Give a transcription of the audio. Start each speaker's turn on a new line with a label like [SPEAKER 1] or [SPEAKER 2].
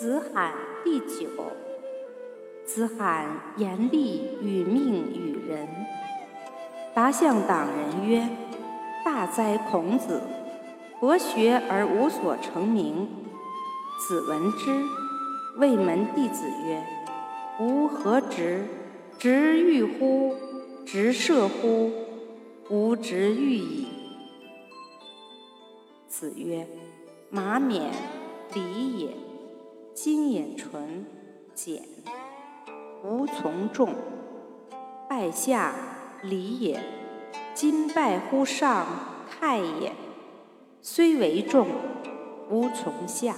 [SPEAKER 1] 子罕第九。子罕严厉与命与人。答向党人曰：“大哉孔子！博学而无所成名。”子闻之，谓门弟子曰：“吾何直？直欲乎？直射乎？吾直欲矣。”子曰：“马勉，礼也。心、眼纯，简。”无从众，拜下礼也；今拜乎上，太也。虽为众，无从下。